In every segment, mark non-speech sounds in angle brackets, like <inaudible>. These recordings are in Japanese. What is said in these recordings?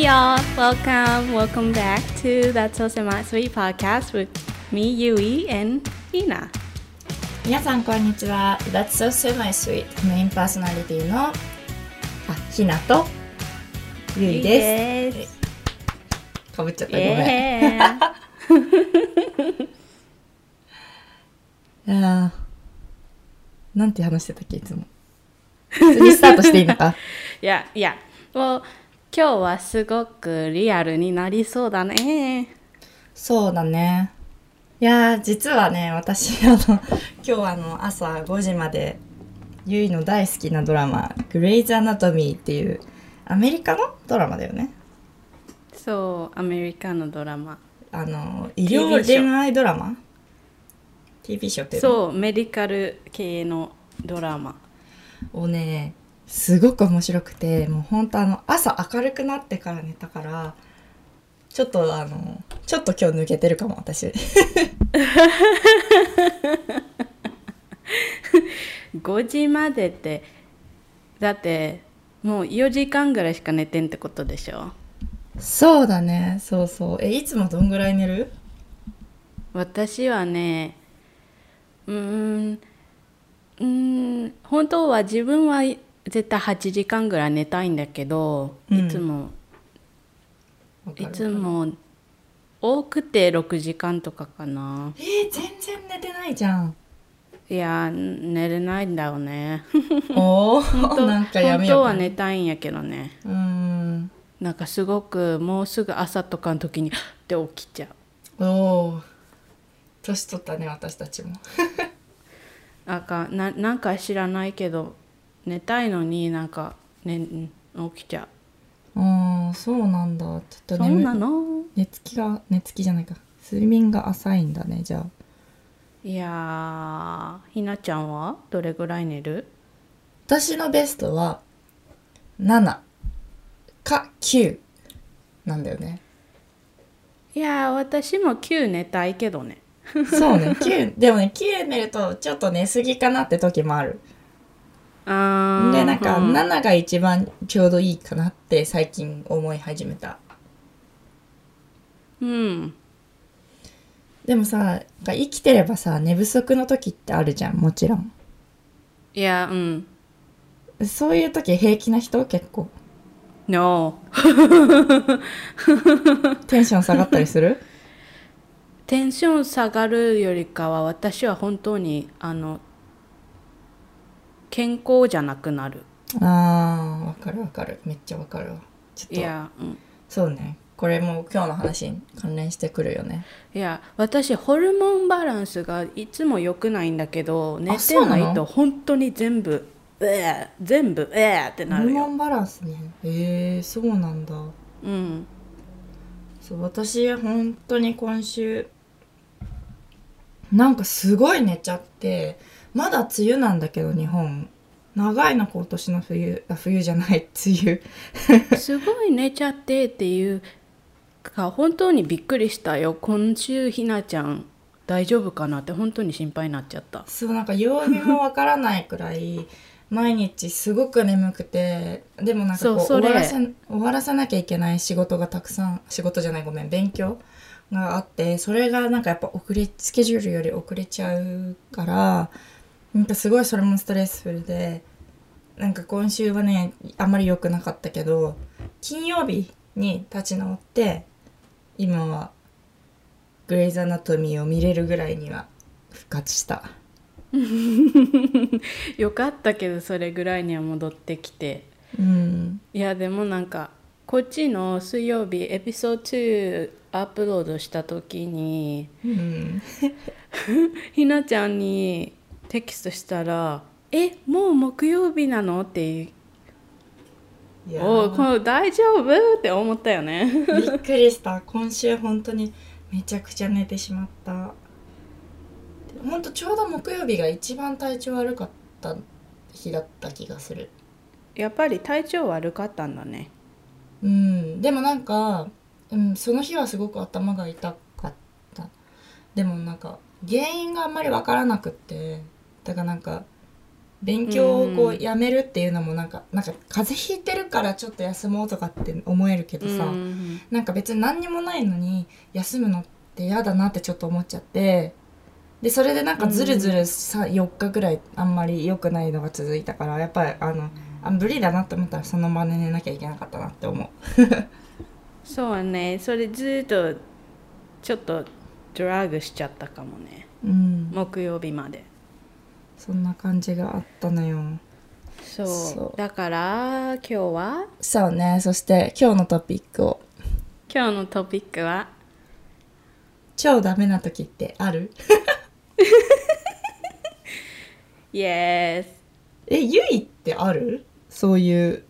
Hey y'all, welcome, welcome back to That's So Semi Sweet podcast with me, Yui, and Hina. 皆さんこんにちは That's so semi sweet メインパーソナリティのあひなとゆいですかぶっちゃったごめんーなんて話してたっけいつも普通にスタートしていいのか yeah, yeah. Well, 今日はすごくリアルになりそうだね。そうだねいやー実はね私あの <laughs> 今日あの朝5時までゆいの大好きなドラマ「グレイズ・アナトミー」っていうアメリカのドラマだよねそう、アメリカのドラマ。あの医療恋愛ドラマ？TV ショーってそう、メディカル系のドラマ。をねすごく面白くてもうほんとあの朝明るくなってから寝たからちょっとあのちょっと今日抜けてるかも私。<laughs> 5時までって、だってもう4時間ぐらいしか寝てんってことでしょ？そうだね。そうそう。えいつもどんぐらい寝る？私はねうーんうーん本当は自分は絶対8時間ぐらい寝たいんだけど、うん。いつもいつも多くて6時間とかかな。えー、全然寝てないじゃん。いや寝れないんだよね。<laughs> おお本当なんかやめ本当はようかな。寝たいんやけどね。うーん。なんかすごくもうすぐ朝とかの時に <gasps> って起きちゃう。おお年取ったね私たちも。<laughs> なんかななんか知らないけど寝たいのになんか、ね、うん起きちゃああそうなんだ。ちょっうそうなの？寝つきが寝つきじゃないか。睡眠が浅いんだねじゃあ。いやーひなちゃんは？どれぐらい寝る？私のベストは7か9なんだよね。いやー私も9寝たいけどね。そうね9でもね9寝るとちょっと寝すぎかなって時もあるでなんかうん。7が一番ちょうどいいかなって最近思い始めた。うん。でもさ生きてればさ寝不足の時ってあるじゃんもちろん。いやうん。そういう時平気な人？結構。No テンション下がったりする？<laughs> テンション下がるよりかは私は本当にあの健康じゃなくなる。あーわかるわかる。めっちゃわかるわ。ちょっと。いや、うん、そうね。これも今日の話に関連してくるよね。いや私ホルモンバランスがいつも良くないんだけど寝てそうないと本当に全部えー、全部えーってなるよ。ホルモンバランスね。へえそうなんだ。うん。そう私本当に今週なんかすごい寝ちゃってまだ梅雨なんだけど日本。長いな今年の冬あ冬じゃない梅雨。<laughs> すごい寝ちゃってっていうか本当にびっくりしたよ。今週ひなちゃん大丈夫かなって本当に心配になっちゃった。そうなんか曜日もわからないくらい毎日すごく眠くてでもなんかこう終わらせ終わらせなきゃいけない仕事がたくさん仕事じゃないごめん勉強があってそれがなんかやっぱ遅れスケジュールより遅れちゃうからなんかすごいそれもストレスフルでなんか今週はねあんまり良くなかったけど金曜日に立ち直って今はグレイズ・アナトミーを見れるぐらいには復活した。<laughs> よかったけどそれぐらいには戻ってきて。うん、いやでもなんかこっちの水曜日エピソード2アップロードした時にうん、<laughs> ひなちゃんにテキストしたら「えもう木曜日なの?」っておう。こーの大丈夫？って思ったよね。びっくりした。今週本当にめちゃくちゃ寝てしまった。本当ちょうど木曜日が一番体調悪かった日だった気がする。やっぱり体調悪かったんだね。うん。でもなんか、うん、その日はすごく頭が痛かった。でもなんか原因があんまり分からなくってだからなんか勉強をこうやめるっていうのもなんか、なんか風邪ひいてるからちょっと休もうとかって思えるけどさ、うんなんか別に何にもないのに休むのって嫌だなってちょっと思っちゃってでそれでなんかずるずるさ、4日ぐらいあんまり良くないのが続いたからやっぱりあのあ無理だなって思ったらその場で寝なきゃいけなかったなって思う。<laughs> そうね。それずっとちょっとドラッグしちゃったかもね。うん。木曜日までそんな感じがあったのよ。そう。だから今日は？そうね。そして今日のトピックを。今日のトピックは？超ダメな時ってある？Yes えゆいってある？そういう。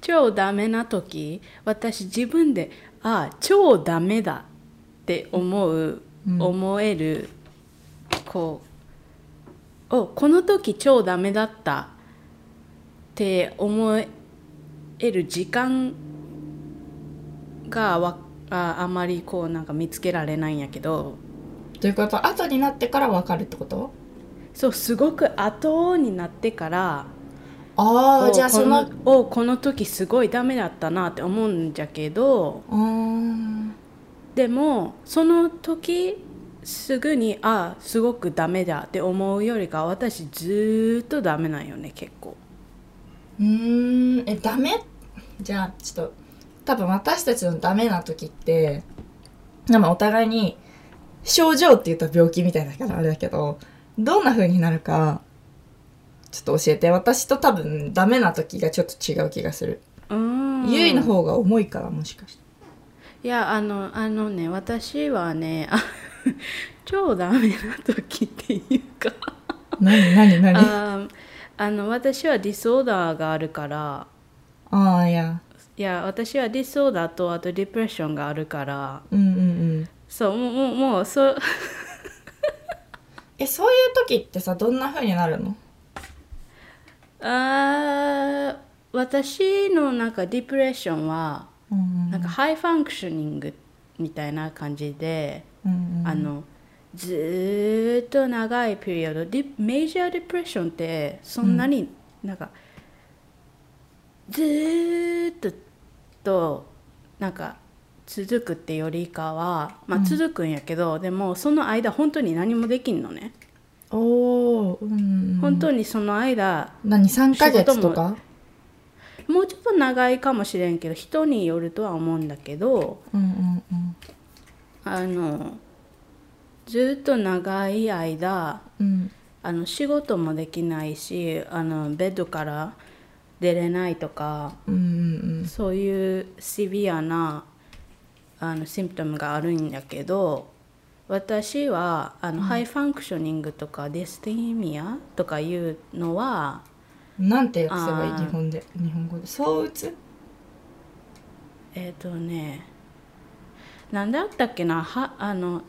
超ダメな時？私自分であ超ダメだって思う、うん。思えるこうおこの時超ダメだったって思える時間がわああまりこうなんか見つけられないんやけど。ということ後になってから分かるってこと？そうすごく後になってからあじゃあそのこのおこの時すごいダメだったなって思うんじゃけど。でもその時すぐにあすごくダメだって思うよりか私ずーっとダメなんよね結構。うーん。えダメ？じゃあちょっと多分私たちのダメな時ってでもお互いに症状って言ったら病気みたいだからあれだけどどんな風になるかちょっと教えて。私と多分ダメな時がちょっと違う気がする、うーん。ゆいの方が重いからもしかしていやあのあのね私はねあ <laughs> 超ダメな時っていうか。何何何？あああの私はディソーダーがあるから。あーいや。いや私はディソーダーとあとディプレッションがあるから。うんうんうん。そうもうもうもうそう <laughs> えそういう時ってさどんな風になるの？あー私のなんか depression はうんなんか high functioning みたいな感じで、うんうん。あのずーっと長い period で major depression ってそんなになんか、ずーっととなんか続くってよりかは、まあ、続くんやけど、でもその間本当に何もできんのね、おおうんうん本当にその間何？3ヶ月とか？もうちょっと長いかもしれんけど人によるとは思うんだけどうんうんうん。あのずっと長い間うん。あの仕事もできないしあのベッドから出れないとかうんうんそういうシビアなあの symptom があるんやけど私はあの、 high functioning とか dysthymia とかいうのはうんなんて訳せばいいあー日本で日本語で。躁うつ？えっ、とねなんだったっけな？はあの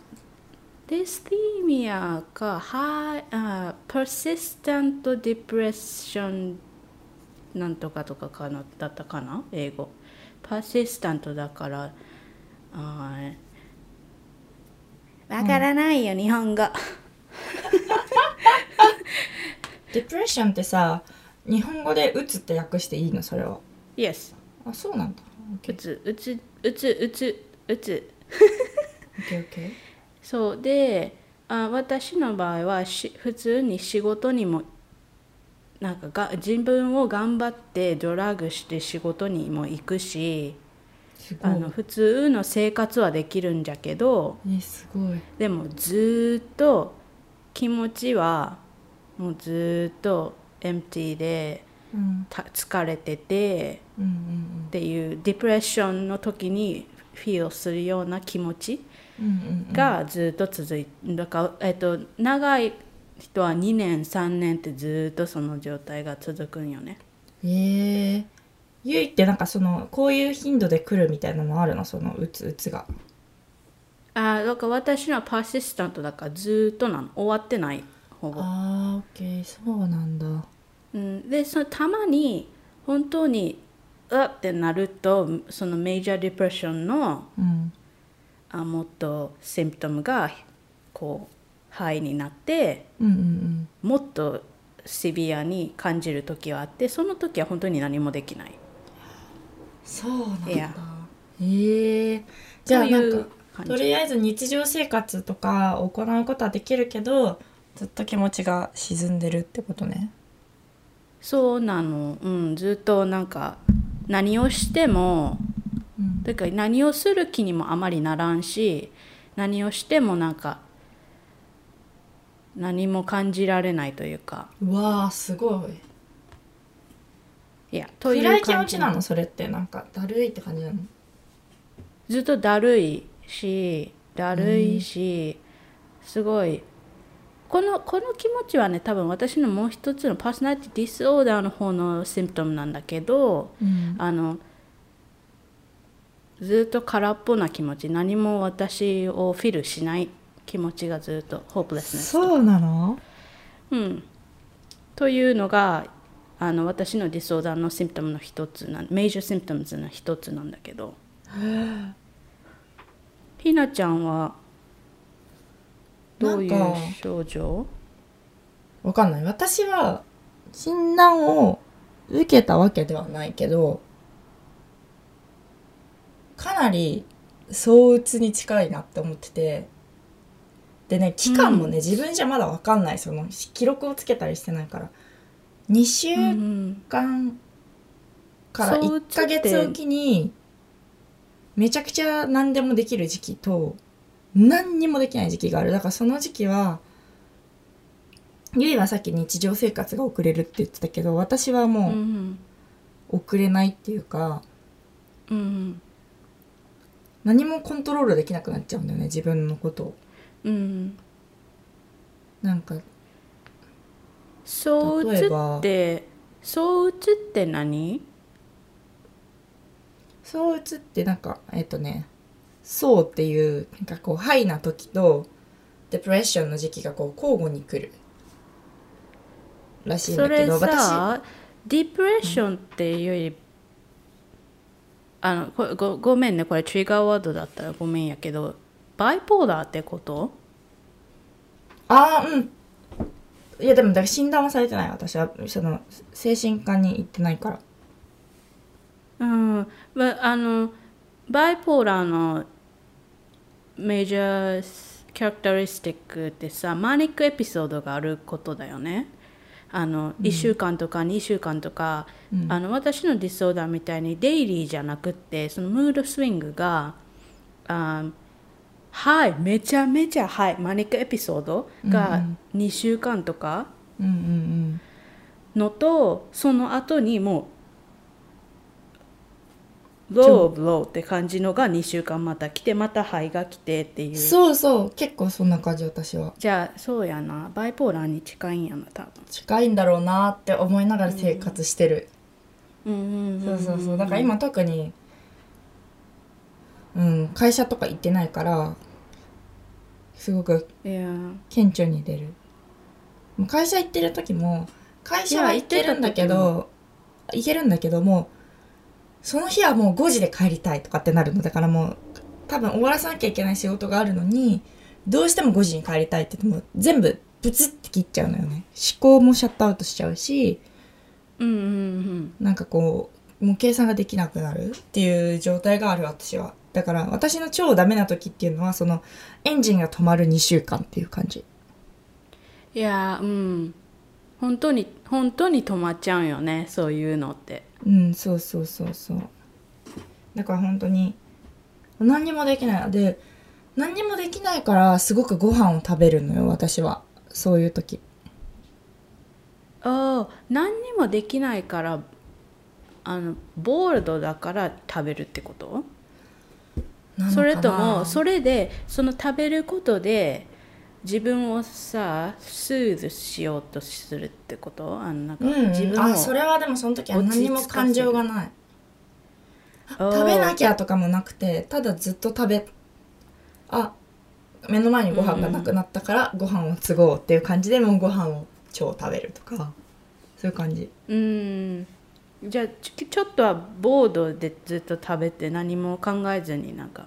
dysthymia か high あ persistent depression なんとかとかかなだったかな？英語。 persistent だからあーわからないよ、日本語。<laughs> depression ってさ日本語でうつって訳していいの？それは。Yes あそうなんだ。うつうつうつうつうつ。OKOK そうであ私の場合はし普通に仕事にもなんかが自分を頑張ってドラッグして仕事にも行くしあの普通の生活はできるんじゃけどえすごい。でもずーっと気持ちはもうずーっとエンプティでうん。た疲れててうんうんっていうディプレッションの時にフィールするような気持ちうんうんうん。がずっと続いてだから、えっと、長い人は2年3年ってずっとその状態が続くんよね。ええ。ゆいってなんかそのこういう頻度で来るみたいなのあるの？その打つ打つが。あだから私のはパーシスタントだからずっとなの。終わってないほぼ、あッケーそうなんだ。うん、でそのたまに本当にうわってなるとそのメジャーディプレッションのうん。あもっとシンプトムがこう肺になってうんうんもっとシビアに感じる時はあってその時は本当に何もできない。そうなんだ。えじゃあないんかとりあえず日常生活とか行うことはできるけどずっと気持ちが沈んでるってことね。そうなの、うん、ずっとなんか何をしてもうん。だから何をする気にもあまりならんし何をしてもなんか何も感じられないというか。うわーすごい。いやという暗い気持感じちなの？それってなんかだるいって感じなの？ずっとだるいしだるいし、すごいこのこの気持ちはね多分私のもう一つの personality disorder の方の symptom なんだけどうん。あのずっと空っぽな気持ち何も私を fill しない気持ちがずっと hopelessnessそうなの？うん、というのがあの私の disorder の symptom の一つなん major symptoms の一つなんだけど。ひなちゃんはどういう症状？わかんない。私は診断を受けたわけではないけどかなり躁うつに近いなって思ってて。でね期間もね、自分じゃまだわかんない。その記録をつけたりしてないから。2週うん間から躁うつ1ってヶ月おきにめちゃくちゃ何でもできる時期と何にもできない時期がある。だからその時期はゆいはさっき日常生活が遅れるって言ってたけど私はうもうん。遅れないっていうかうん何もコントロールできなくなっちゃうんだよね自分のことを。うんなんか躁うつ例えば。って躁うつって何？躁うつってなんかえっとねそうっていうなんかこうハイな時とデプレッションの時期がこう交互に来るらしいんそれだけどさディプレッションっていうより、あのこれごごめんねこれトリガーワードだったらごめんやけどバイポーラーってこと？ああうん。いやでもだから診断はされてない私は。その精神科に行ってないから。うん、まあのバイポーラーのメジャーキャラクタリスティックってさマニックエピソードがあることだよね。あの、1週間とか2週間とか、あの私のディスオーダーみたいにデイリーじゃなくってそのムードスイングがあはいめちゃめちゃはいマニックエピソードが2週間とかうんうん。のとその後にもうローローって感じのが2週間また来てまた肺が来てっていう。うんそうそう結構そんな感じ私は。じゃあそうやな。バイポーラーに近いんやな多分。近いんだろうなって思いながら生活してる、うんうんそうそうそう。だから今特にうん会社とか行ってないからすごく顕著に出る。会社行ってる時も会社は行ってるんだけど行けるんだけどもその日はもう5時で帰りたいとかってなるの。だからもう多分終わらさなきゃいけない仕事があるのにどうしても5時に帰りたいって言っても全部ブツって切っちゃうのよね。思考もシャットアウトしちゃうしうんうんうん。なんかこうもう計算ができなくなるっていう状態がある私は。だから私の超ダメな時っていうのはそのエンジンが止まる2週間っていう感じ。いやうん本当に本当に止まっちゃうよねそういうのって。うんそうそうそうそう。だから本当に何にもできない。で何にもできないからすごくご飯を食べるのよ私は。そういう時。ああ何にもできないからあの bored だから食べるってこと？それともそれでその食べることで自分をさ soothe しようとするってこと？あのなんかうん、自分を、あそれはでもその時は何にも感情がない。食べなきゃとかもなくてただずっと食べあ目の前にご飯がなくなったからご飯を継ごうっていう感じでもうご飯を超食べるとかそういう感じ。うん。じゃあちちょっとはボードでずっと食べて何も考えずになんか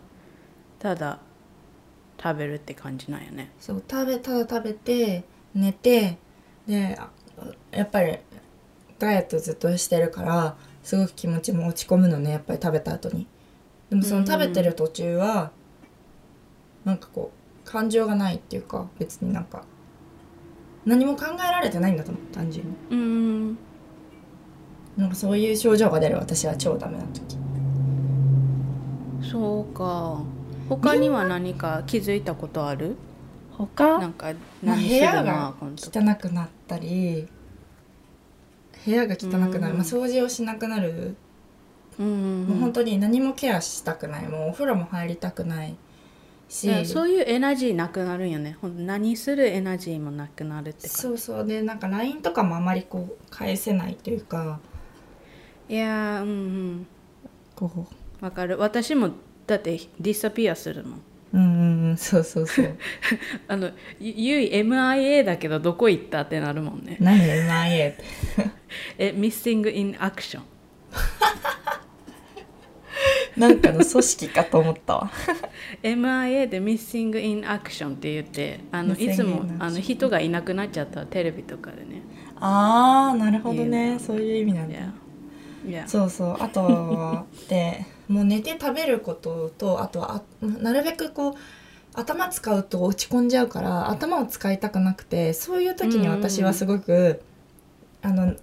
ただ食べるって感じなんよね。そう食べただ食べて寝てであやっぱりダイエットずっとしてるからすごく気持ちも落ち込むのねやっぱり食べた後に。でもその食べてる途中は、なんかこう感情がないっていうか別になんか何も考えられてないんだと思う単純に。うん。なんかそういう症状が出る私は超ダメな時。そうか他には何か気づいたことある？他？なんか何するな屋が汚くなったり部屋が汚くなる、うん。まあ、掃除をしなくなる、うんうんもううん本当に何もケアしたくない。もうお風呂も入りたくないし。そういうエナジーなくなるんよね。何するエナジーもなくなるってか。そうそう。でなんか LINE とかもあまりこう返せないというか。いやーうんうん。こう。わかる。私もだってディスアピアするもんうん。そうそうそう。<laughs> あのゆゆい MIA だけどどこ行ったってなるもんね。何 MIA って。<laughs> え Missing in Action <laughs> なんかの組織かと思ったわ。MIA で Missing in Action って言ってあのいつもあの人がいなくなっちゃったテレビとかでね。ああなるほどね。なそういう意味なんだ。いやいやそうそう。あとはでもう寝て食べることとあとはあなるべくこう頭使うと落ち込んじゃうから頭を使いたくなくてそういう時に私はすごく、あの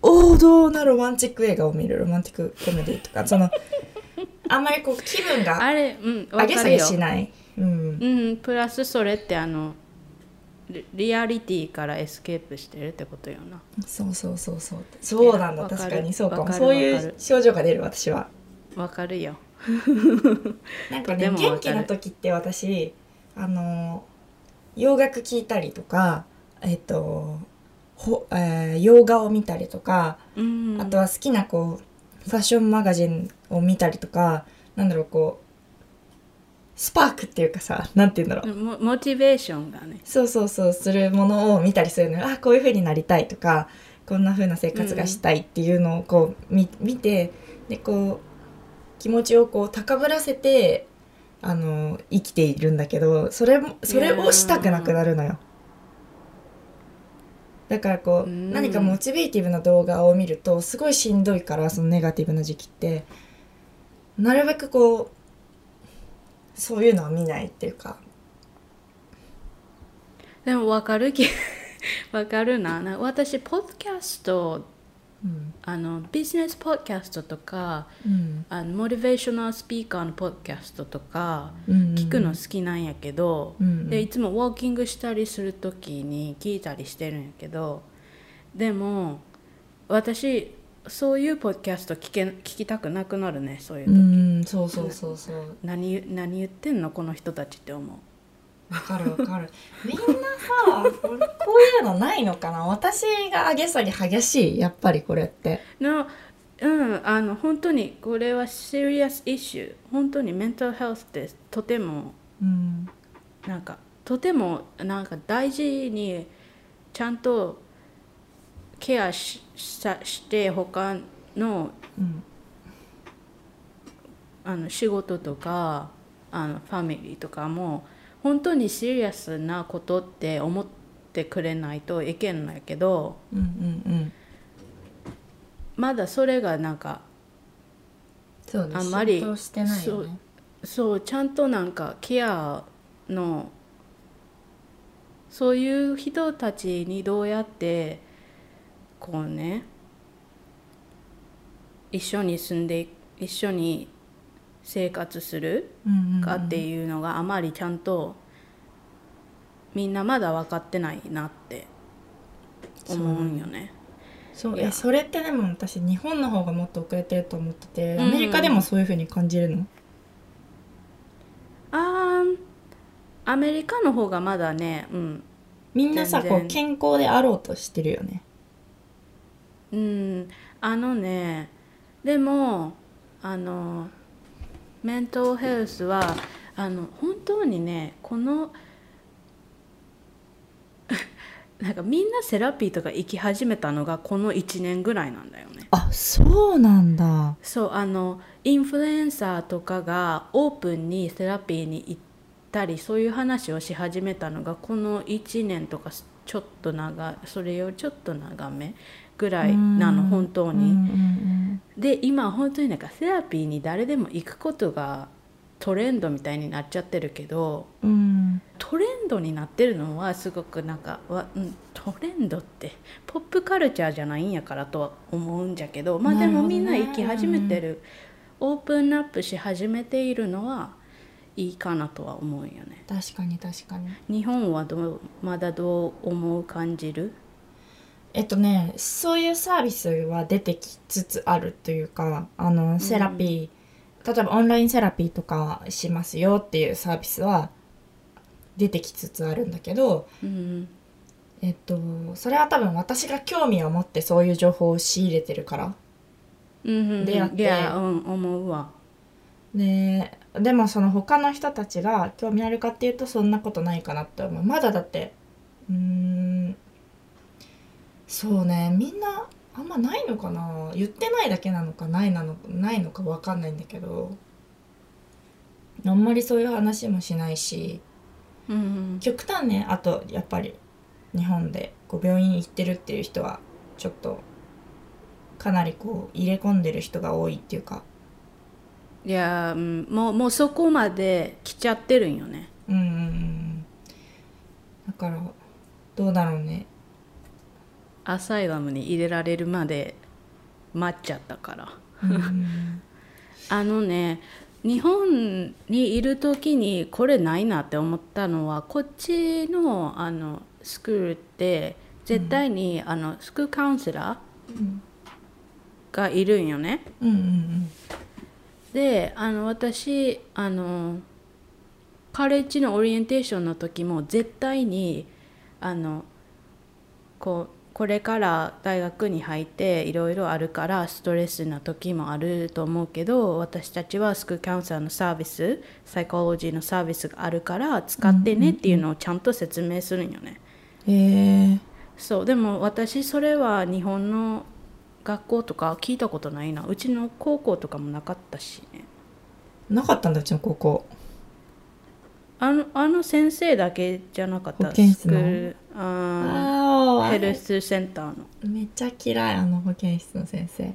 王道なロマンチック映画を見る。ロマンティックコメディとか。そのあんまりこう気分があれうん上げ下げしない。うん。うんプラスそれってあのリリアリティから escape してるってことよな。そうそうそうそう。そうなんだ。確かにそうかも。そういう症状が出る私はわかるよ。なんかね元気な時って私あの洋楽聴いたりとかえっとほ、えー洋画を見たりとか、うん。あとは好きなこうファッションマガジンを見たりとかなんだろうこうスパークっていうかさなんて言うんだろう、モモチベーションがね。そうそうそうするものを見たりするのよ。あこういう風になりたいとかこんな風な生活がしたいっていうのをこう見見てでこう気持ちをこう高ぶらせてあの生きているんだけどそれもそれをしたくなくなるのよ。だからこううん。何かモチベーティブな動画を見るとすごいしんどいからそのネガティブな時期って。なるべくこうそういうのは見ないっていうか。でもわかるき <laughs> わかるな。な私ポッドキャストうん。あのビジネスポッドキャストとかうん。あのモチベーショナルスピーカーのポッドキャストとかうん。聞くの好きなんやけど、うん。でいつもウォーキングしたりする時に聞いたりしてるんやけどでも私そういうポッドキャスト聞け聞きたくなくなるねそういうう時、んそうそうそうそう。何言何言ってんのこの人たちって思うわかるわかる。みんなさこういうのないのかな？私が上げ下げ激しいやっぱりこれって。のうんあの本当にこれはシリアスイシュー本当にメンタルヘルスってとてもうん。なんかとてもなんか大事にちゃんとケアしさして他のうん。あの仕事とかあのファミリーとかも本当にシリアスなことって思ってくれないといけないけどうんうんまだそれがなんかそうあんまりそうちゃんとなんかケアのそういう人たちにどうやってこうね一緒に住んで一緒に生活するうんうんかっていうのがあまりちゃんとみんなまだ分かってないなって思うんよね。そう。えそれってでも私日本の方がもっと遅れてると思っててうん。アメリカでもそういう風に感じるの？あーアメリカの方がまだね、うん、みんなさこう健康であろうとしてるよね。うん、あのねでもあのメンタルヘルスはあの本当にねこの <laughs> なんかみんなセラピーとか行き始めたのがこの1年ぐらいなんだよね。あそうなんだそうあのインフルエンサーとかがオープンにセラピーに行ったりそういう話をし始めたのがこの1年とかちょっと長それよりちょっと長めぐらいなの本当に。で今本当になんかセラピーに誰でも行くことがトレンドみたいになっちゃってるけどうん。うんトレンドになってるのはすごくなんかわ、うん、トレンドってポップカルチャーじゃないんやからとは思うんじゃけどまあでもみんな行き始めてる、オープンアップし始めているのはいいかなとは思うよね。確かに確かに。日本はどうまだどう思う感じる？えっとねそういうサービスは出てきつつあるというかあのセラピー、例えばオンラインセラピーとかしますよっていうサービスは出てきつつあるんだけどうんえっとそれは多分私が興味を持ってそういう情報を仕入れてるからうんうん出会って。思うわ。ででもその他の人たちが興味あるかっていうとそんなことないかなって思う。まだだってうーんそうねみんなあんまないのかな？言ってないだけなのかないなのないのか分かんないんだけど。あんまりそういう話もしないし。うんうん。極端ねあとやっぱり日本でこう病院行ってるっていう人はちょっとかなりこう入れ込んでる人が多いっていうか。いやうんもうもうそこまで来ちゃってるんよね。うんうん。だからどうだろうねアサイラムに入れられるまで待っちゃったから。うん。う <laughs> んあのね日本にいる時にこれないなって思ったのはこっちのあのスクールって絶対に、あのスクールカウンセラうん。ーがいるんよね。うんうん。であの私あのカレッジのオリエンテーションの時も絶対にあのこうこれから大学に入っていろいろあるからストレスな時もあると思うけど私たちはスクールカウンセラーのサービスサイコロジーのサービスがあるから使ってねっていうのをちゃんと説明するんよね。うんへえそう。でも私それは日本の学校とか聞いたことないな。うちの高校とかもなかったしね。なかったんだうちの高校。あのあの先生だけじゃなかった。スクールあヘルスセンターの。めっちゃ嫌いあの保健室の先生。<laughs>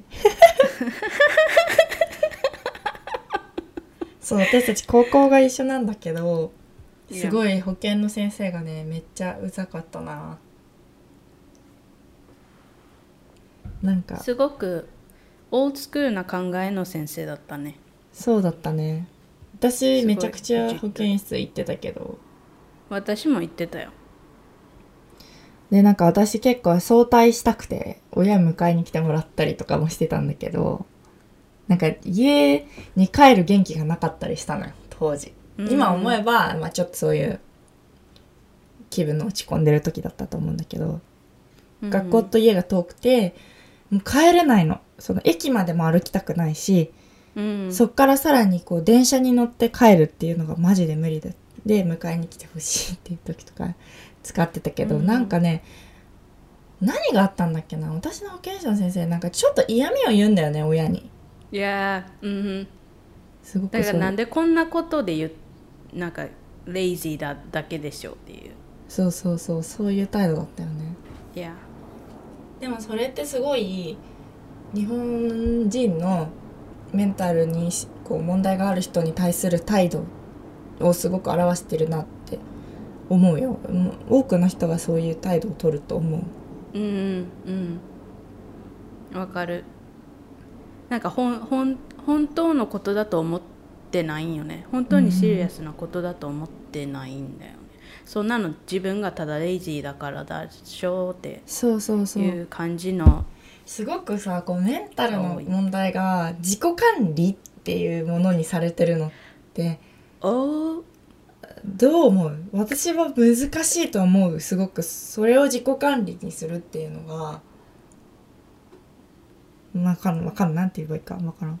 そう私たち高校が一緒なんだけどすごい保健の先生がねめっちゃうざかったな。なんか。すごくオールドスクールな考えの先生だったね。そうだったね。私めちゃくちゃ保健室行ってたけど。私も言ってたよでなんか私結構早退したくて親迎えに来てもらったりとかもしてたんだけどなんか家に帰る元気がなかったりしたのよ当時。今思えば、まあ、ちょっとそういう気分の落ち込んでる時だったと思うんだけど、うん。学校と家が遠くてもう帰れないの。その駅までも歩きたくないし、うん。そっからさらにこう電車に乗って帰るっていうのがマジで無理でで迎えに来てほしいっていう時とか使ってたけど、うん。なんかね何があったんだっけな？私の保健師の先生なんかちょっと嫌味を言うんだよね親に。いやーうんすごくだからなんでこんなことで言うなんかレイジーだだけでしょっていう。そうそうそうそういう態度だったよね。いや。でもそれってすごい日本人のメンタルにしこう問題がある人に対する態度をすごく表してるなって思うよ。多くの人がそういう態度を取ると思う。うんうんうん。わかる。なんかほんほん本当のことだと思ってないんよね。本当にシリアスなことだと思ってないんだよね、そんなの自分がただレイジーだからだでしょってそうそうそいう感じのすごくさこうメンタルの問題が自己管理っていうものにされてるのっておーどう思う？私は難しいと思うすごく。それを自己管理にするっていうのがわかんないわかんなんて言えばいいかわからん。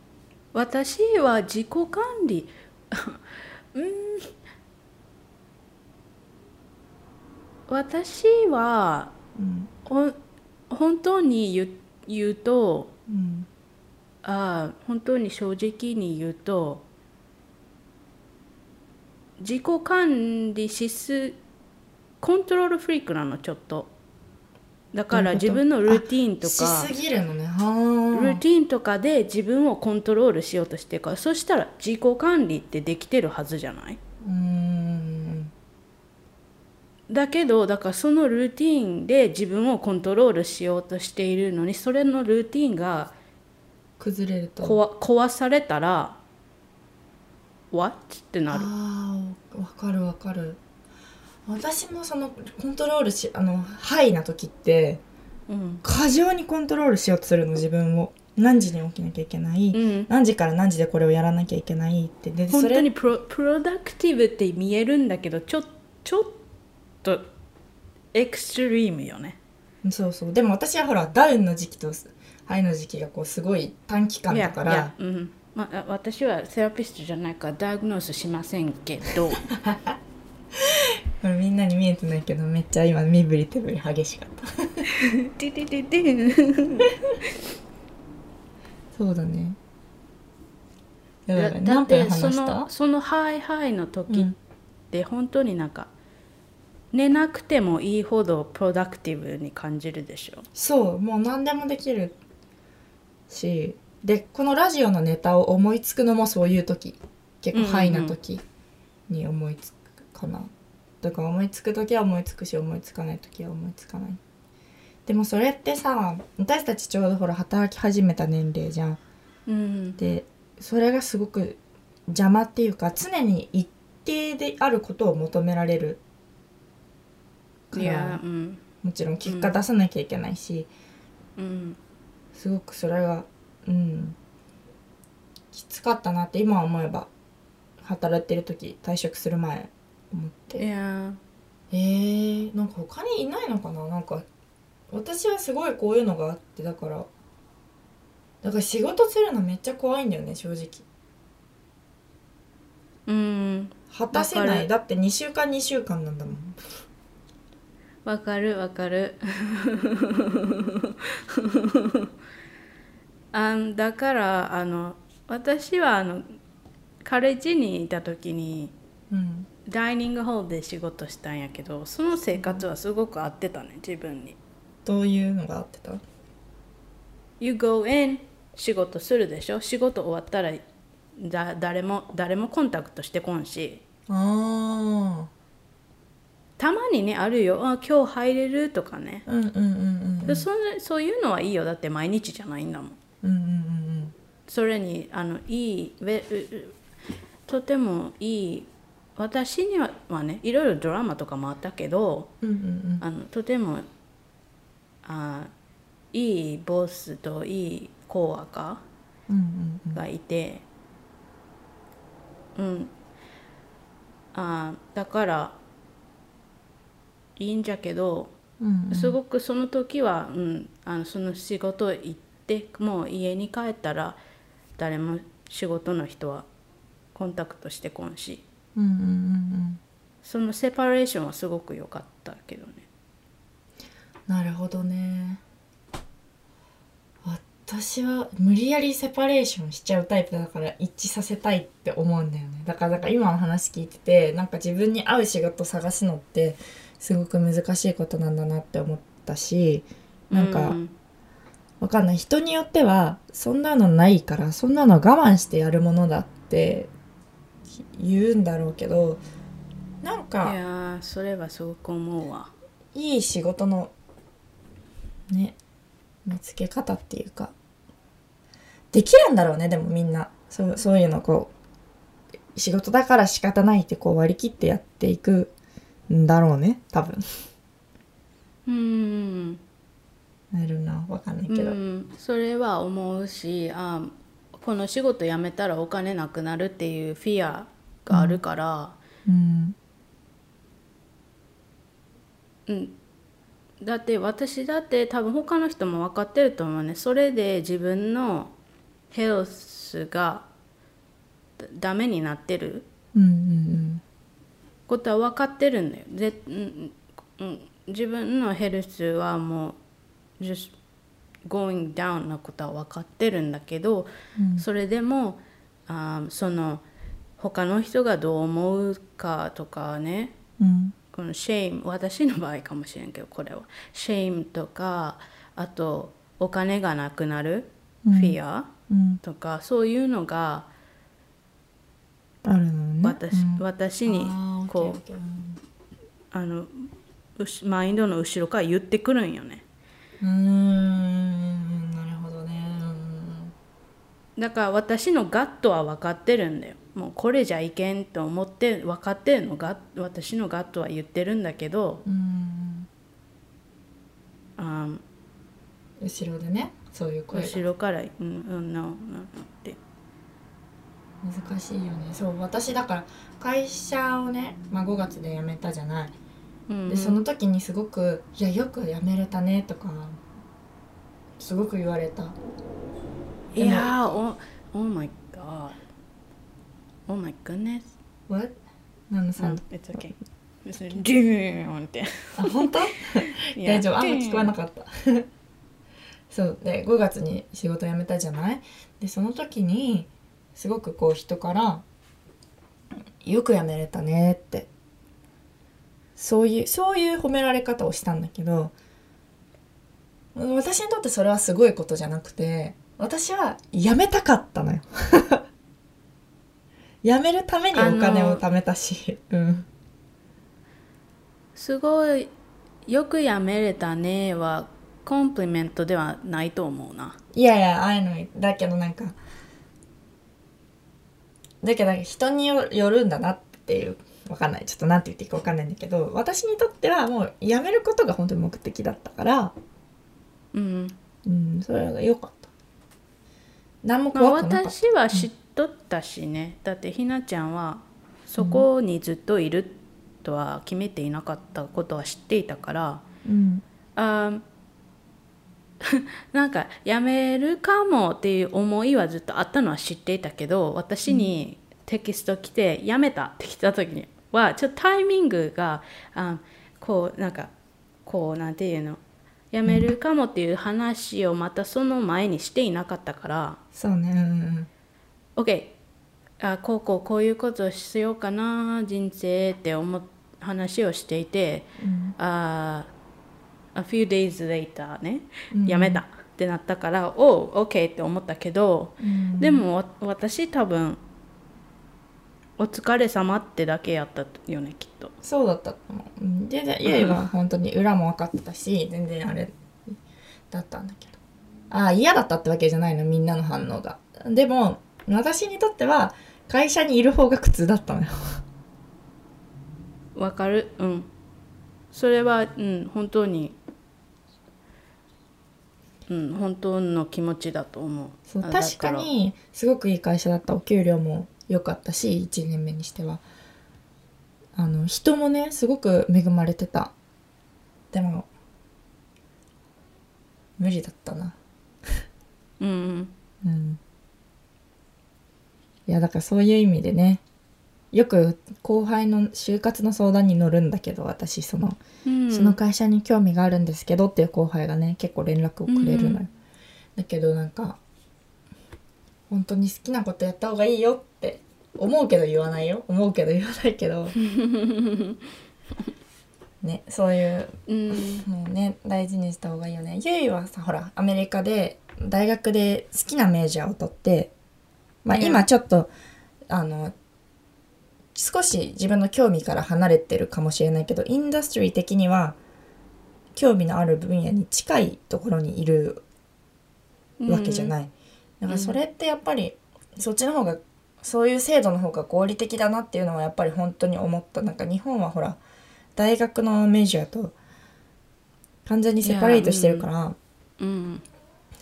私は自己管理。<laughs> うん。私はうん。ほん本当に言う言うとうん。ああ本当に正直に言うと自己管理しすコントロールフリークなのちょっと。だから自分のルーティンとしかルーティンとかで自分をコントロールしようとしてるからそしたら自己管理ってできてるはずじゃない？だけどだからそのルーティンで自分をコントロールしようとしているのにそれのルーティンが崩れると。壊壊されたら What? ってなる。あーわかるわかる。私もそのコントロールしあのハイな時ってうん。過剰にコントロールしようとするの自分を。何時に起きなきゃいけない、うん。何時から何時でこれをやらなきゃいけない？って。で本当にプロプロダクティブって見えるんだけどちょちょっとエクストリームよね。そうそう。でも私はほらダウンの時期とハイの時期がこうすごい短期間だからやうんまあ、私はセラピストじゃないからダイアグノースしませんけど。これみんなに見えてないけどめっちゃ今身振り手振り激しかった。デデデデそうだね。だ何ってそのそのハイハイの時っうんて本当になんか、寝なくてもいいほどプロダクティブに感じるでしょ。そうもう何でもできるしでこのラジオのネタを思いつくのもそういう時。結構ハイな時に思いつくかな、だから思いつく時は思いつくし思いつかない時は思いつかない。でもそれってさ私たちちょうどほら働き始めた年齢じゃん。うん。でそれがすごく邪魔っていうか常に一定であることを求められるから。うん。もちろん結果出さなきゃいけないし、うん。すごくそれがうん。きつかったなって今思えば働いてる時退職する前思っいてやえー、なんか他にいないのかな？なんか私はすごいこういうのがあってだからだから仕事するのめっちゃ怖いんだよね正直。うん。果たせない。だって2週間2週間なんだもん。わかるわかるあんだからあの私はあのカレッジにいた時にうん。ダイニングホールで仕事したんやけどその生活はすごく合ってたね自分に。どういうのがあってた？You go in 仕事するでしょ？仕事終わったらだ誰も誰もコンタクトしてこんし。あたまにねあるよ。あ今日入れるとかね、あうんうんうんうん。でそれそういうのはいいよ。だって毎日じゃないんだもんうんうんうん。それにあのいいとてもいい私にははねいろいろドラマとかもあったけどうんうんうん。あのとてもあいいボスといいコアカうんうんがいてうん。あだからいいんじゃけどうんうん。すごくその時は、うん、あのその仕事行ってもう家に帰ったら誰も仕事の人はコンタクトしてこんし。うんうんうんうん。そのセパレーションはすごく良かったけどね。なるほどね。私は無理やりセパレーションしちゃうタイプだから一致させたいって思うんだよね。だからなんか今の話聞いててなんか自分に合う仕事探すのってすごく難しいことなんだなって思ったしなんかうんわかんない。人によってはそんなのないからそんなの我慢してやるものだって言うんだろうけどなんいかやーそれはすごく思うわ。いい仕事のね見つけ方っていうか。できるんだろうねでもみんな。そうそういうのこう仕事だから仕方ないってこう割り切ってやっていくんだろうね多分。うんなるなわかんないけど、うん、それは思うしあこの仕事辞めたらお金なくなるっていうフィアがあるから、うん。うん。だって私だって多分他の人も分かってると思うね。それで自分のhealth がだダメになってるうんうんことは分かってるんだよ。で、うんうん、自分の health はもう just going down なことは分かってるんだけど、うん。それでもあその他の人がどう思うかとかねうん。この shame 私の場合かもしれんけどこれは。 shame とかあとお金がなくなる、うん。フィアうん。とかそういうのがあるのね。私,、うん。私にこうあのうしマインドの後ろから言ってくるんよねうーんなるほどね。だから私のガットは分かってるんだよ。もうこれじゃいけんと思って分かってるのが私のガットは言ってるんだけどうん。あ後ろでねそういう声が。後ろから「うんうんななって。難しいよね。そう私だから会社をね、まあ、5月で辞めたじゃない。うんでその時にすごく「いやよく辞めれたね」とかすごく言われた。いやーお Oh my god Oh my goodness What? 何のうん？サウンド、It's okay 別ューンって。あ本当？大丈夫？あんま聞こえなかった。<laughs> そう。で5月に仕事辞めたじゃない？でその時にすごくこう人から「よく辞めれたね」ってそういうそういう褒められ方をしたんだけど私にとってそれはすごいことじゃなくて私は辞めたかったのよ。<laughs> 辞めるためにお金を貯めたし、うん。すごいよくやめれたねはコンプリメントではないと思うな。いやいや、ああいうの、だけどなんか、だけど人によよるんだなっていう、わかんない。ちょっとなんて言っていいかわかんないんだけど、私にとってはもうやめることが本当に目的だったから、うんうん、それが良かった。何もまあ、怖くなかった。私は知っとったしね、だってひなちゃんはそこにずっといるとは決めていなかったことは知っていたからうん。あー <laughs> なんかやめるかもっていう思いはずっとあったのは知っていたけど私にテキスト来て「やめた」って来た時にはちょっとタイミングがあこうなんかこうなんていうのやめるかもっていう話をまたその前にしていなかったからそうね。うん OK あこうこうこういうことをしようかな人生って思っ話をしていて、あー a few days later ね、やめたってなったからおう OK って思ったけど、うん。でもわ私多分お疲れ様ってだけやったよねきっとそうだったと思ううん。で、でゆいは本当に裏も分かってたし、全然あれだったんだけど。ああ、嫌だったってわけじゃないの、みんなの反応が。でも、私にとっては、会社にいる方が苦痛だったのよ。わかる？うんそれはうん本当にうん本当の気持ちだと思う。確からにすごくいい会社だったお給料も良かったし1年目にしては。あの人もねすごく恵まれてた。でも無理だったな。うんうん。うん。いやだからそういう意味でねよく後輩の就活の相談に乗るんだけど私そのうん。その会社に興味があるんですけどっていう後輩がね結構連絡をくれるのよ、だけどなんか本当に好きなことやった方がいいよって思うけど言わないよ。思うけど言わないけど。<laughs> ねそういううん。もうね大事にした方がいいよね。ゆいはさほらアメリカで大学で好きなメジャーを取ってまあうん。今ちょっとあの少し自分の興味から離れてるかもしれないけどインダストリー的には興味のある分野に近いところにいるわけじゃない、だからそれってやっぱりそっちの方がそういう制度の方が合理的だなっていうのはやっぱり本当に思った。なんか日本はほら大学のメジャーと完全にセパレートしてるから、うん。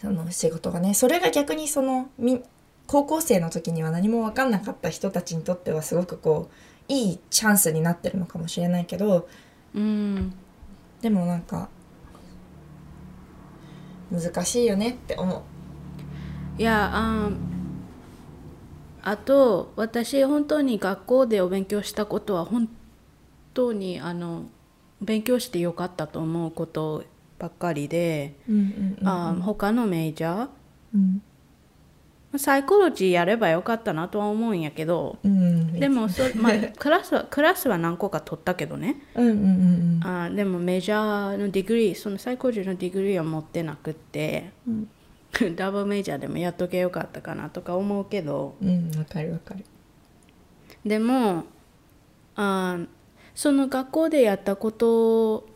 その仕事がねそれが逆にそのみ高校生の時には何も分かんなかった人たちにとってはすごくこういいチャンスになってるのかもしれないけどうん。でもなんか難しいよねって思う。いやああと私本当に学校でお勉強したことは本当にあの勉強してよかったと思うことばっかりで、うんうんうん。あ他のメジャーうんサイコロジーやればよかったなとは思うんやけどうん。でも <laughs> そ、まあ、クラスはクラスは何個か取ったけどね。うんうんうん。あでも major の degree その psychology の degree は持ってなくって、うん。<laughs> double major でもやっとけよかったかなとか思うけど。うんわかるわかる。でもあその学校でやったこと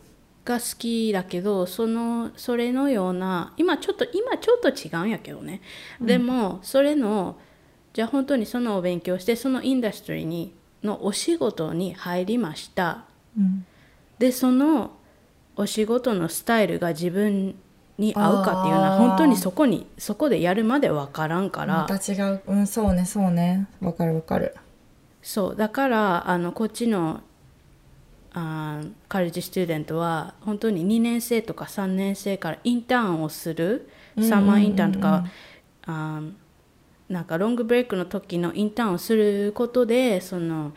が好きだけどそのそれのような今ちょっと今ちょっと違うんやけどね、でもそれのじゃあ本当にそのお勉強してそのインダストリーにのお仕事に入りました。うん。でそのお仕事のスタイルが自分に合うかっていうのは本当にそこにそこでやるまで分からんから、また違う。うんそうねそうね。わかるわかる。そうだからあのこっちのあーカレッジスチューデントは本当に2年生とか3年生からインターンをするサマーインターンとか、あーなんかロングブレイクの時のインターンをすることでその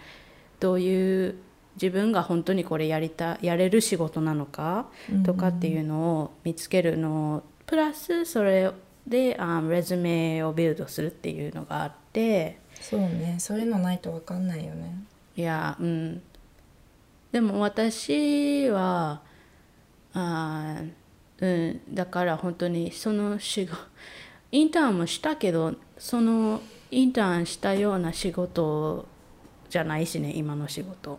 どういう自分が本当にこれやりたやれる仕事なのかとかっていうのを見つけるのをプラスそれであーレズメをビルドするっていうのがあって。そうね。そういうのないとわかんないよね。いやうんでも私はあーうんだから本当にその仕事インターンもしたけどそのインターンしたような仕事じゃないしね今の仕事。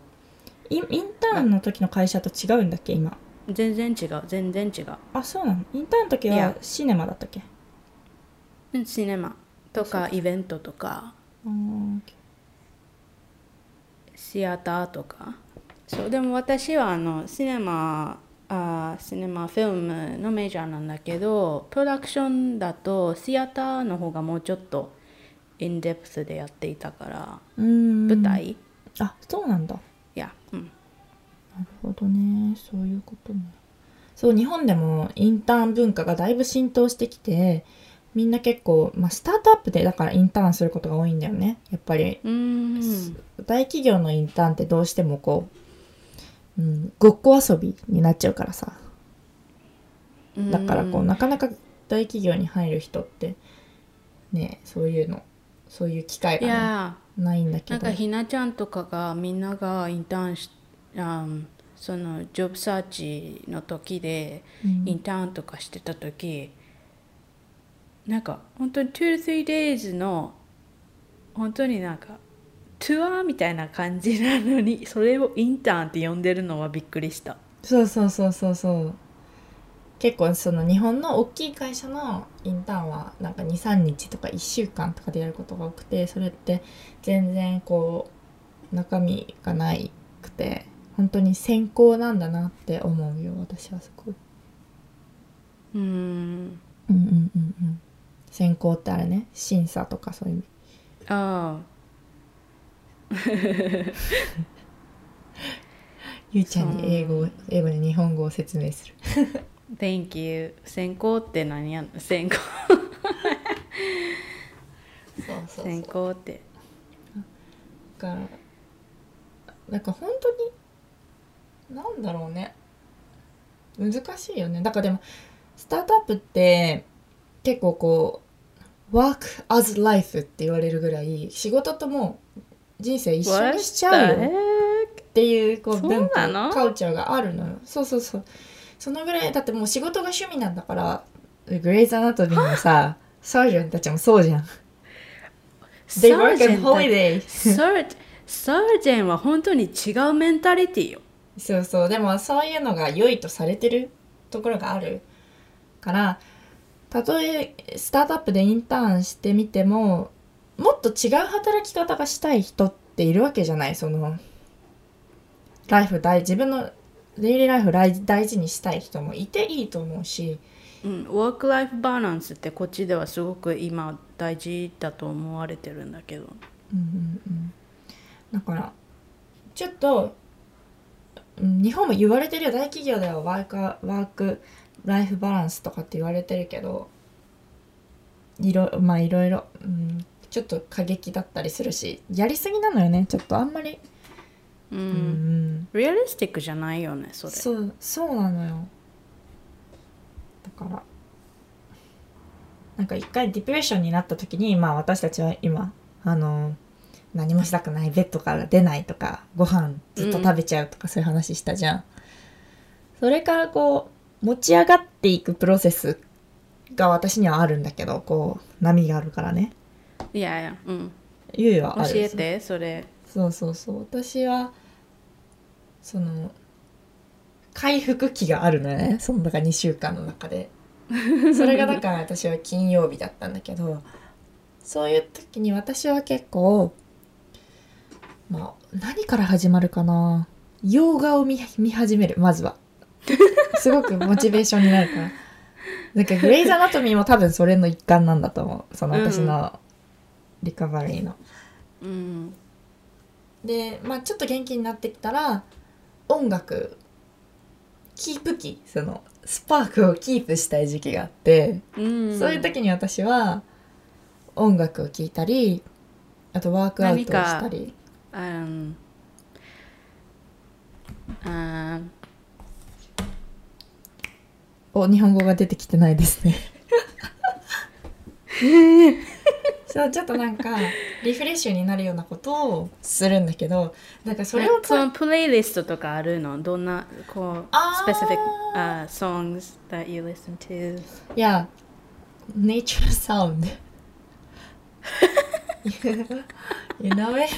インインターンの時の会社と違うんだっけ今？全然違う。全然違う。あそうなの？インターンの時はシネマだったっけ？うんシネマとかイベントとか。うんシアターとかそうでも私はあのシネマあーシネマフィルムのメジャーなんだけどプロダクションだとシアターの方がもうちょっとインデプスでやっていたからうん。舞台、いあそうなんだ。やうん。なるほどね。そういうことね。そう日本でもインターン文化がだいぶ浸透してきてみんな結構、まあ、スタートアップでだからインターンすることが多いんだよね。やっぱり。うーん。大企業のインターンってどうしてもこう、うん、ごっこ遊びになっちゃうからさ。だからこうなかなか大企業に入る人ってねそういうのそういう機会いがね、や。ないんだけど。なんかひなちゃんとかがみんながインターンしあーそのジョブサーチの時でインターンとかしてた時、なんか本当に2-3 days の本当になんかツアーみたいな感じなのにそれをインターンって呼んでるのはびっくりした。そうそうそうそうそう。結構その日本の大きい会社のインターンはなんか23日とか1週間とかでやることが多くてそれって全然こう中身がないくて本当に先行なんだなって思うよ私はすごい。うーん。うんうんうんうん。選考ってあれね審査とかそういう意味。あ <laughs> ゆうちゃんに英語を英語で日本語を説明する。あ <laughs> Thank you 選考って何やん？選考そうそう選考って。だからなんか本当になんだろうね。難しいよね。だからでもスタートアップって結構こう work as life って言われるぐらい仕事ともう人生一緒にしちゃうよ。っていうこう文化カルチャーがあるのよ。そうそうそう。そのぐらいだってもう仕事が趣味なんだからグレイズ・アナトミーのさサージェンたちもそうじゃん。They work on holiday サージサージェンは本当に違うメンタリティよ。そうそう。でもそういうのが良いとされてるところがあるからたとえスタートアップでインターンしてみてももっと違う働き方がしたい人っているわけじゃない。そのライフ大自分のデイリーライフ大大事にしたい人もいていいと思うし。うん、ワークライフバランスってこっちではすごく今大事だと思われてるんだけど。うんうんうん。だからちょっとうん日本も言われてるよ。大企業ではワークワークライフバランスとかって言われてるけどいろまあいろいろ、うん、ちょっと過激だったりするしやりすぎなのよね。ちょっとあんまり、うん、うん。リアリスティックじゃないよねそれ。そうそうなのよ。だから。なんか一回ディプレッションになった時にまあ私たちは今あの何もしたくないベッドから出ないとかご飯ずっと食べちゃうとか、そういう話したじゃん。それからこう持ち上がっていくプロセスが私にはあるんだけどこう波があるからね。いやいやうん。ゆいは教えてそれ。そうそうそう。私はその回復期があるのよね。その中2週間の中で。それがだから私は金曜日だったんだけどそういう時に私は結構まあ何から始まるかな。洋画を見見始める。まずは。すごくモチベーションになるから。なんかグレイズ・アナトミーも多分それの一環なんだと思う。その私のリカバリーの。うん。で、まあ、ちょっと元気になってきたら音楽キープ期そのスパークをキープしたい時期があって、うん。そういう時に私は音楽を聴いたりあとワークアウトをしたり。あんあお日本語が出てきてないですね <laughs> そうちょっとなんか <laughs> リフレッシュになるようなことをするんだけどなんかそれをそのプレイリストとかあるの？どんなこう specific、uh, songs that you listen to? いや nature sound <laughs> <laughs> you know it?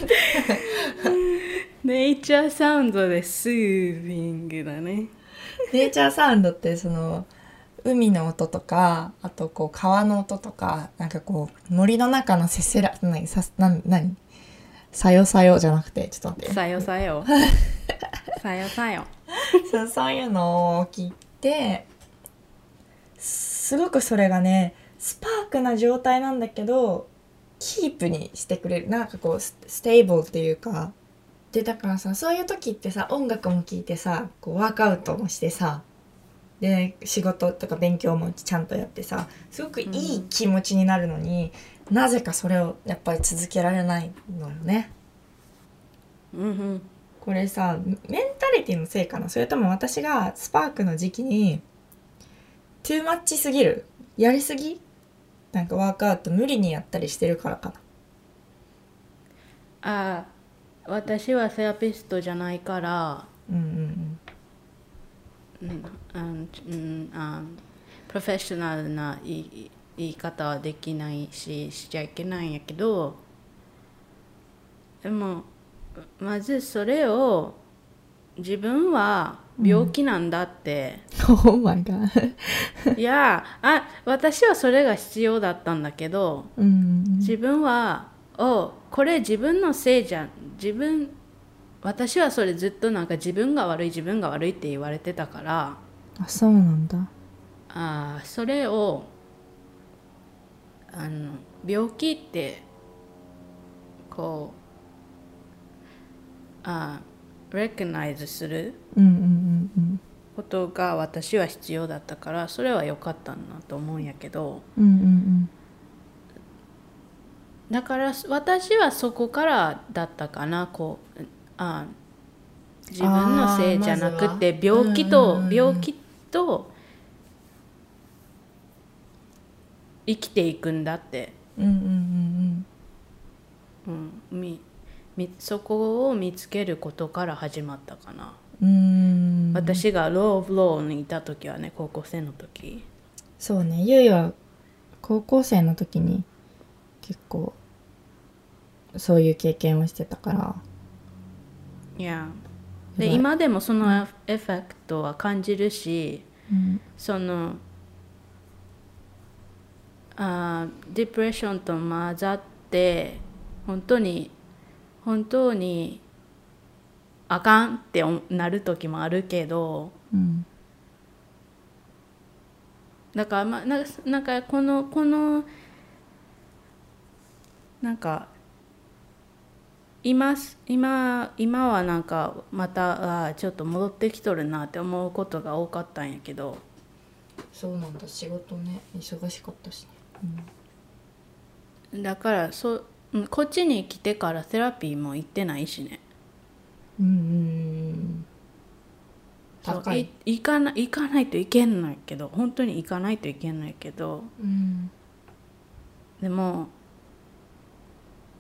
ネイチャーサウンドでスービングだね。ネイチャーサウンドってその海の音とかあとこう川の音とかなんかこう森の中のせせら何さなん何？さよさよじゃなくてちょっと待って。さよさよ。<laughs> さよさよ。そうそういうのを聞いてすごくそれがねスパークな状態なんだけどキープにしてくれる。なんかこうスステーブルっていうかでだからさそういう時ってさ音楽も聴いてさこうワークアウトもしてさで仕事とか勉強もちゃんとやってさすごくいい気持ちになるのに、なぜかそれをやっぱり続けられないのよね。うんうん。これさメンタリティのせいかな？それとも私がスパークの時期にトゥーマッチすぎる？やりすぎ？なんかワークアウト無理にやったりしてるからかな。あ私はセラピストじゃないからうんうんうんプロフェッショナルな言い言い方はできないししちゃいけないんやけどでもまずそれを自分は病気なんだって、うん。Oh my god いやあ私はそれが必要だったんだけどうんうん。自分はおこれ自分のせいじゃん。自分私はそれずっとなんか自分が悪い自分が悪いって言われてたからあそうなんだ。あーそれをあの病気ってこうあレコナイズするうんうんうんうん。ことが私は必要だったからそれは良かったなと思うんやけどうんうん。だから私はそこからだったかなこうあ自分のせいじゃなくて病気と、うんうんうん。病気と生きていくんだって、うんうんうんうん、みみそこを見つけることから始まったかな、私が low of low にいた時はね高校生の時。そうね。ゆいは高校生の時に結構そういう経験をしてたからいややで今でもそのエフェクトは感じるしうん。そのあーディプレッションと混ざって本当に本当にあかんって思なる時もあるけどうん。だからまあなんかこのこのなんか今今今はなんかまたあーちょっと戻ってきとるなって思うことが多かったんやけど。そうなんだ。仕事ね。忙しかったしね。だからそうんこっちに来てからセラピーも行ってないしね。うん高い。い行かな行かないといけないけど。本当に行かないといけないけど。うん。でも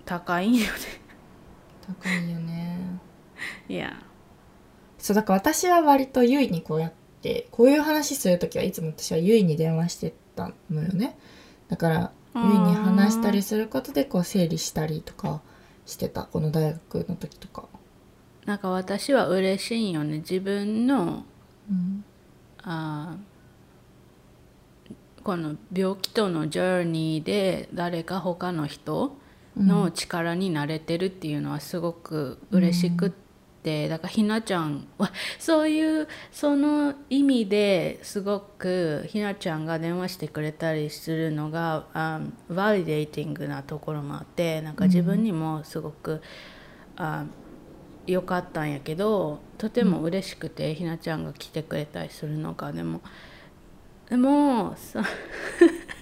高いんよね高いよね。<laughs> いや。そうだから私は割とゆいにこうやってこういう話する時はいつも私はゆいに電話してたのよね。だからゆいに話したりすることでこう整理したりとかしてた。この大学の時とか。なんか私は嬉しいんよね。自分のうん。あーこの病気とのジャーニーで誰か他の人の力になれてるっていうのはすごく嬉しくって、だからひなちゃんはそういうその意味ですごくひなちゃんが電話してくれたりするのがあバリデーティングなところもあってなんか自分にもすごく、あ良かったんやけどとても嬉しくて、ひなちゃんが来てくれたりするのがでもでもそ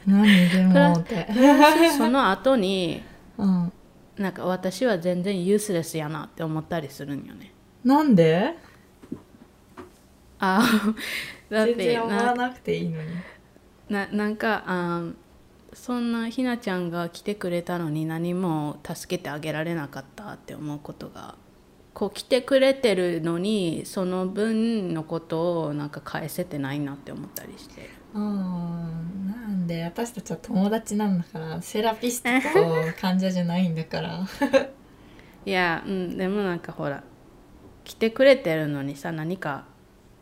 何でもって。その後にうん。なんか私は全然ユースレスやなって思ったりするんよね。なんで？あ <laughs> だって全然思わななくていいのに。ななんかあそんなひなちゃんが来てくれたのに何も助けてあげられなかったって思うことがこう来てくれてるのにその分のことをなんか返せてないなって思ったりしてあーなんで私たちは友達なんだからセラピストと患者じゃないんだから。<laughs> いやうんでもなんかほら来てくれてるのにさ何か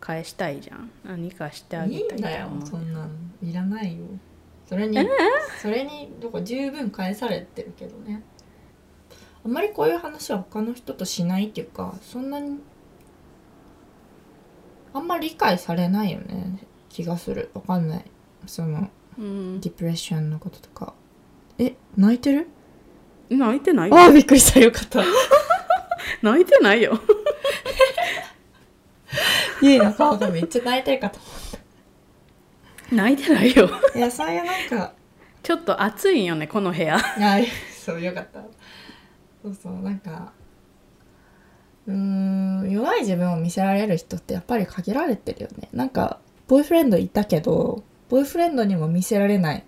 返したいじゃん。何かしてあいげたいいんだよそんなのいらないよ。それにそれにどこ十分返されてるけどね。あんまりこういう話は他の人としないっていうかそんなにあんまり理解されないよね気がする。わかんない。そのうん。ディプレッションのこととか。え泣いてる？泣いてないよ。ああびっくりした。よかった。<laughs> 泣いてないよ。ゆ <laughs> いの顔がめっちゃ泣いてるかと。泣いてないよ。いやそういうなんかちょっと暑いんよねこの部屋。あそうよかった。そうそうなんかうーん弱い自分を見せられる人ってやっぱり限られてるよね。なんかボーイフレンドいたけどボーイフレンドにも見せられない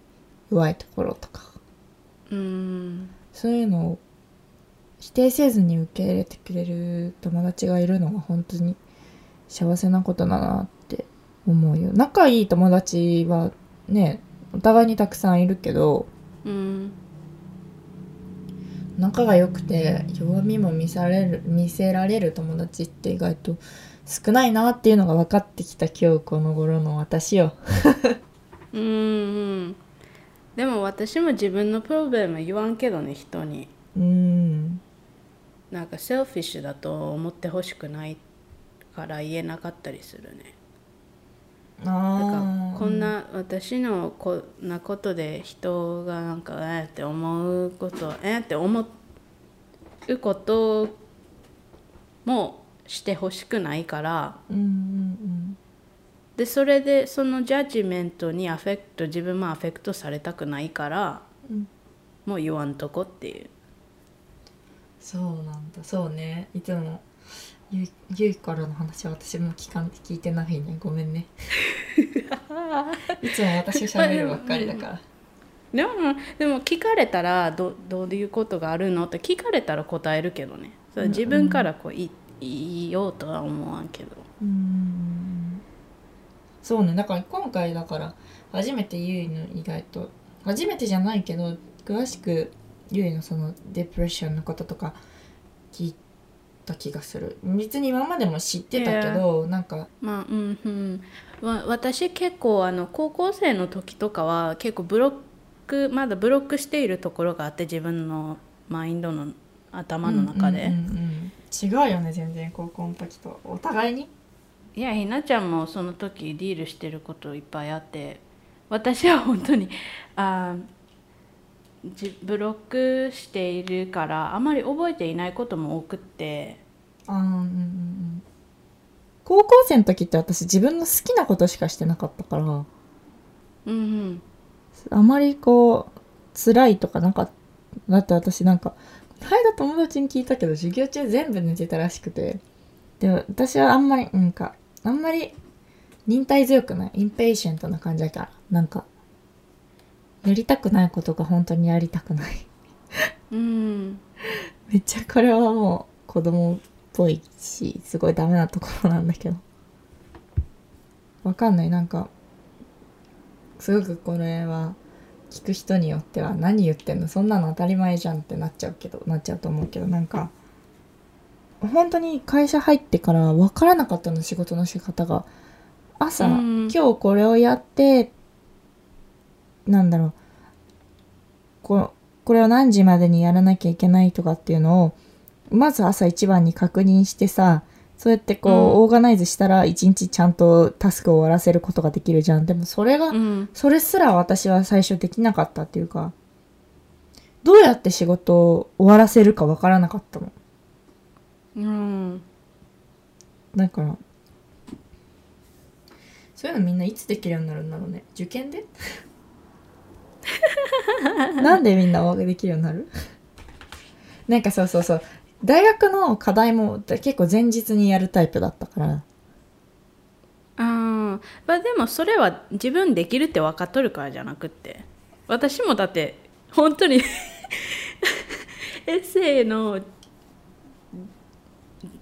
弱いところとか。うんそういうのを否定せずに受け入れてくれる友達がいるのが本当に幸せなことだなって思うよ。仲いい友達はねお互いにたくさんいるけどうん。仲が良くて弱みも見せられる見せられる友達って意外と少ないなっていうのが分かってきた今日この頃の私よ。<laughs> うんうん。でも私も自分のプロブレム言わんけどね人に。うん。なんかセルフィッシュだと思ってほしくないから言えなかったりするね。だからあこんな私のこんなことで人がなんかえーって思うことえーって思うこともしてほしくないから。うんうんでそれでそのジャッジメントにアフェクト自分もアフェクトされたくないから、うん。もう言わんとこっていう。そうなんだ。そうね。いつもゆいゆいからの話は私も聞かん聞いてないね。ごめんね。<laughs> いつも私が喋るばっかりだから。<laughs> でもでも聞かれたらどどういうことがあるの？って聞かれたら答えるけどね。それ自分からこう言い言おういようとは思わんけど。うん。そうねだから今回だから初めてゆいの意外と初めてじゃないけど詳しくゆいのそのデプレッションのこととか聞いた気がする別に今までも知ってたけどなん。かまあうん。うん。私結構あの高校生の時とかは結構ブロックまだブロックしているところがあって自分のマインドの頭の中で、うん。うん。うん。違うよね全然高校の時と。お互いに？いやひなちゃんもその時ディールしてることいっぱいあって。私は本当にあブロックしているからあまり覚えていないことも多くって。あーうんうんうん。高校生の時って私自分の好きなことしかしてなかったから。うんうん。あまりこう辛いとかなかった。だって私なんか間友達に聞いたけど授業中全部寝てたらしくて。で私はあんまりなんかあんまり忍耐強くない。 impatient な感じだから。なんかやりたくないことが本当にやりたくない。うん。めっちゃこれはもう子供っぽいしすごいダメなところなんだけど。わかんない。なんかすごくこれは聞く人によっては何言ってんの？そんなの当たり前じゃんってなっちゃうけどなっちゃうと思うけどなんか本当に会社入ってから分からなかったの仕事の仕方が。朝、うん。今日これをやってなんだろう。ここれを何時までにやらなきゃいけないとかっていうのをまず朝一番に確認してさそうやってこう、うん。オーガナイズしたら一日ちゃんとタスクを終わらせることができるじゃん。でもそれが、うん。それすら私は最初できなかったっていうかどうやって仕事を終わらせるかわからなかったの。うん。だからそういうのみんないつできるようになるんだろうね。受験で？<laughs> なんでみんなできるようになる？なんかそうそうそう大学の課題も結構前日にやるタイプだったから。あー。まあでもそれは自分できるって分かっとるからじゃなくって。私もだって本当にエッセイの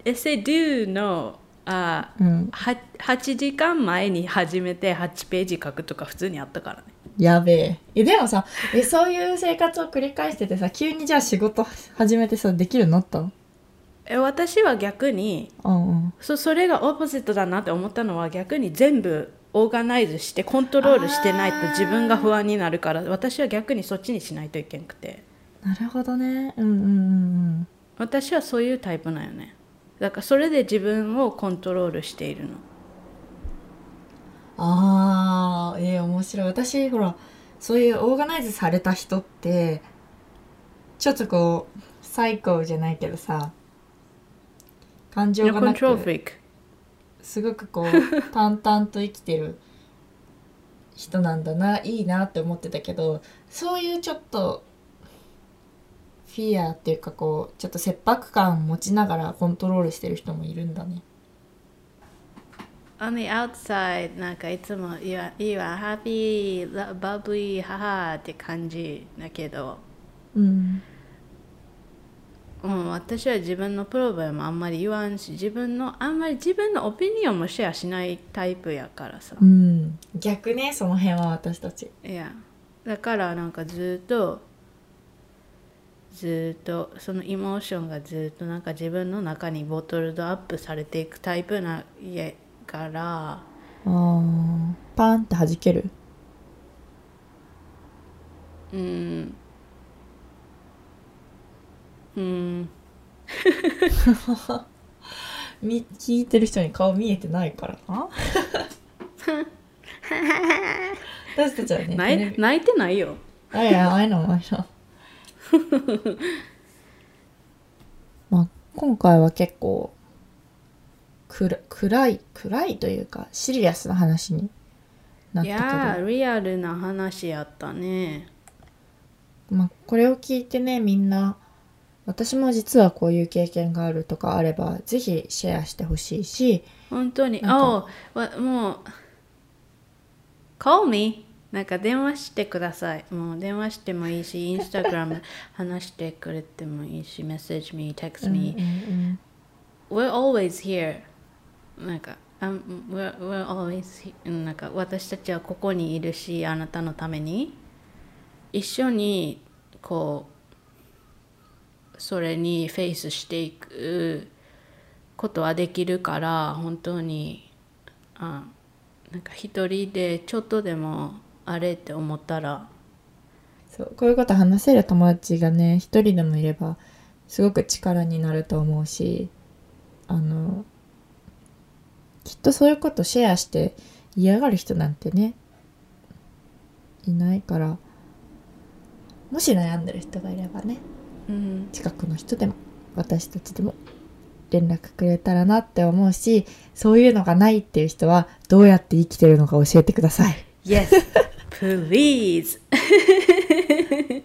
エッセイ do のあうん。は8時間前に始めて8ページ書くとか普通にあったからねやべえ。えでもさえそういう生活を繰り返しててさ急にじゃあ仕事始めてさできるようになったの？え私は逆にうんうん。そそれがオポジットだなって思ったのは逆に全部オーガナイズしてコントロールしてないと自分が不安になるから私は逆にそっちにしないといけなくて。なるほどね。うんうんうんうん。私はそういうタイプなんよね。だからそれで自分をコントロールしているのあーえー、面白い。私ほらそういうオーガナイズされた人ってちょっとこうサイコじゃないけどさ感情がなくすごくこう <laughs> 淡々と生きてる人なんだないいなって思ってたけどそういうちょっとフィアっていうかこうちょっと切迫感持ちながらコントロールしてる人もいるんだね On the outside なんかいつもいいわいいわハッピーバブリーハハって感じだけど。うん。うん、私は自分のプロブレムあんまり言わんし自分のあんまり自分のオピニオンもシェアしないタイプやからさ、うん。逆ねその辺は私たち。いや。だからなんかずっとずっとそのエモーションがずっとなんか自分の中にボトルドアップされていくタイプなやから。パーンって弾ける？うん。うん。<laughs> み聞いてる人に顔見えてないからな。<laughs> 私たちはね泣い泣いてないよ。あいや、あいの、あいの。<laughs> まあ、今回は結構、暗い、暗いというか、シリアスな話になっいたやーリアルな話やったね。けど、まあ、これを聞いてね、みんな、私も実はこういう経験があるとかあれば、ぜひシェアしてほしいし、本当に。あわもう call me なんか電話してください。もう電話してもいいしインスタグラム <laughs> 話してくれてもいいし message me text うん me、うんうん。We're always here なんか、we're, we're always なんか私たちはここにいるしあなたのために。一緒にこうそれにフェイスしていくことはできるから本当にあなんか一人でちょっとでもあれって思ったら。そうこういうこと話せる友達がね一人でもいればすごく力になると思うしあのとそういうことシェアして嫌がる人なんてねいないからもし悩んでる人がいればねうん。近くの人でも私たちでも連絡くれたらなって思うしそういうのがないっていう人はどうやって生きてるのか教えてください。Yes please. <laughs>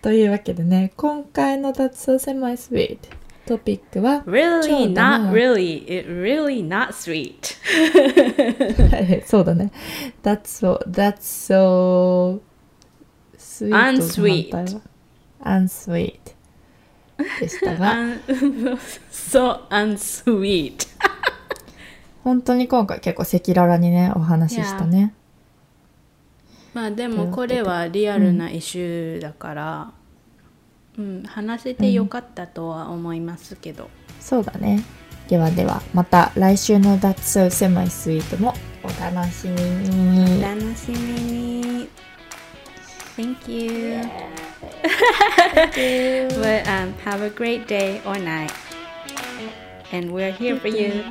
というわけでね今回の「脱走狭いスイート」トピックは Really そうだ not な really. It really not sweet. そうだね That's so That's so sweet の Unsweet unsweet でしたが so unsweet. 本当に今回結構赤裸々にねお話ししたねまあでもこれはリアルなイシューだから、うん、話せてよかったとは思いますけど。そうだねではではまた来週の semi-sweet もお楽しみに楽しみに。Thank you. But um, have a great day or night. And we're here for you.